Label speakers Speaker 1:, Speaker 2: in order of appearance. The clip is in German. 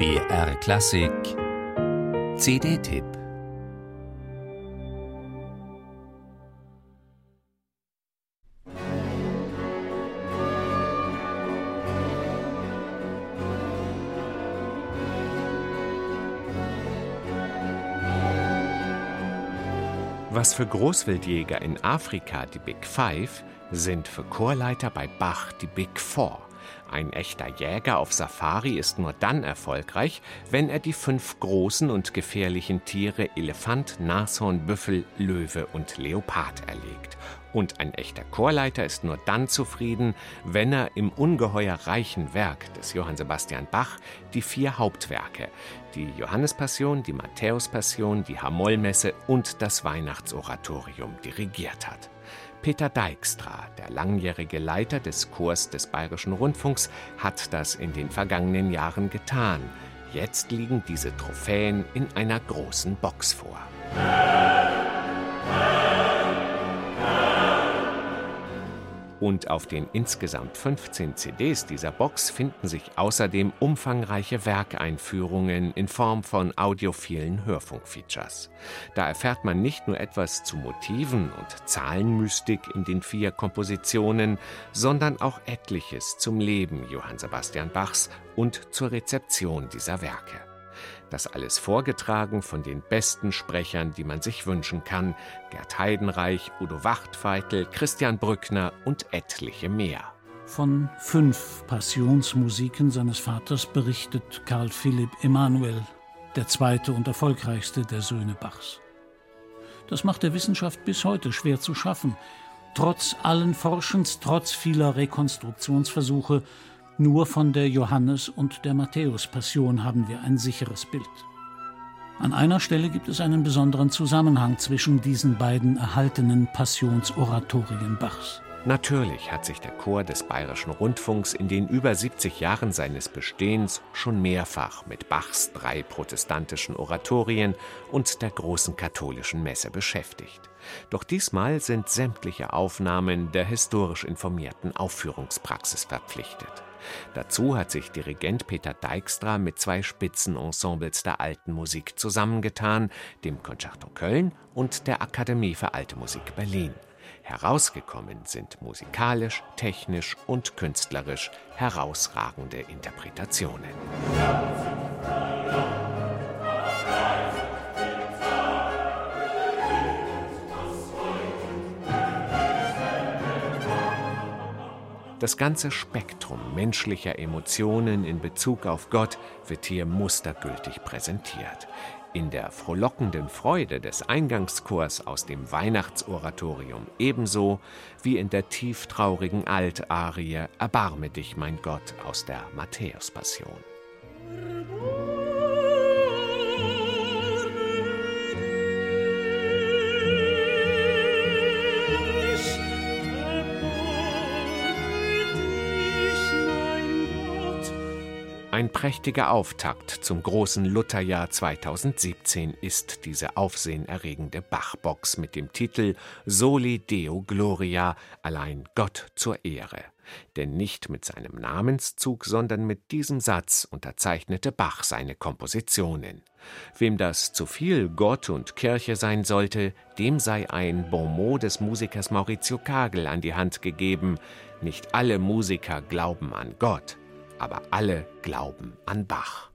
Speaker 1: BR Klassik CD-Tipp
Speaker 2: Was für Großwildjäger in Afrika die Big Five, sind für Chorleiter bei Bach die Big Four. Ein echter Jäger auf Safari ist nur dann erfolgreich, wenn er die fünf großen und gefährlichen Tiere Elefant, Nashorn, Büffel, Löwe und Leopard erlegt. Und ein echter Chorleiter ist nur dann zufrieden, wenn er im ungeheuer reichen Werk des Johann Sebastian Bach die vier Hauptwerke, die Johannespassion, die Matthäuspassion, die Hamollmesse und das Weihnachtsoratorium dirigiert hat. Peter Dijkstra, der langjährige Leiter des Chors des Bayerischen Rundfunks, hat das in den vergangenen Jahren getan. Jetzt liegen diese Trophäen in einer großen Box vor. Und auf den insgesamt 15 CDs dieser Box finden sich außerdem umfangreiche Werkeinführungen in Form von audiophilen Hörfunkfeatures. Da erfährt man nicht nur etwas zu Motiven und Zahlenmystik in den vier Kompositionen, sondern auch etliches zum Leben Johann Sebastian Bachs und zur Rezeption dieser Werke. Das alles vorgetragen von den besten Sprechern, die man sich wünschen kann: Gerd Heidenreich, Udo Wachtfeitel, Christian Brückner und etliche mehr.
Speaker 3: Von fünf Passionsmusiken seines Vaters berichtet Karl Philipp Emanuel, der zweite und erfolgreichste der Söhne Bachs. Das macht der Wissenschaft bis heute schwer zu schaffen. Trotz allen Forschens, trotz vieler Rekonstruktionsversuche nur von der Johannes- und der Matthäus-Passion haben wir ein sicheres Bild. An einer Stelle gibt es einen besonderen Zusammenhang zwischen diesen beiden erhaltenen Passionsoratorien Bachs.
Speaker 2: Natürlich hat sich der Chor des Bayerischen Rundfunks in den über 70 Jahren seines Bestehens schon mehrfach mit Bachs drei protestantischen Oratorien und der großen katholischen Messe beschäftigt. Doch diesmal sind sämtliche Aufnahmen der historisch informierten Aufführungspraxis verpflichtet. Dazu hat sich Dirigent Peter Dijkstra mit zwei Spitzenensembles der alten Musik zusammengetan, dem Concerto Köln und der Akademie für Alte Musik Berlin. Herausgekommen sind musikalisch, technisch und künstlerisch herausragende Interpretationen. Das ganze Spektrum menschlicher Emotionen in Bezug auf Gott wird hier mustergültig präsentiert. In der frohlockenden Freude des Eingangschors aus dem Weihnachtsoratorium ebenso wie in der tieftraurigen Altarie Erbarme dich, mein Gott, aus der Matthäuspassion. Ein prächtiger Auftakt zum großen Lutherjahr 2017 ist diese aufsehenerregende Bachbox mit dem Titel Soli Deo Gloria, allein Gott zur Ehre. Denn nicht mit seinem Namenszug, sondern mit diesem Satz unterzeichnete Bach seine Kompositionen. Wem das zu viel Gott und Kirche sein sollte, dem sei ein Bonmot des Musikers Maurizio Kagel an die Hand gegeben. Nicht alle Musiker glauben an Gott, aber alle glauben an Bach.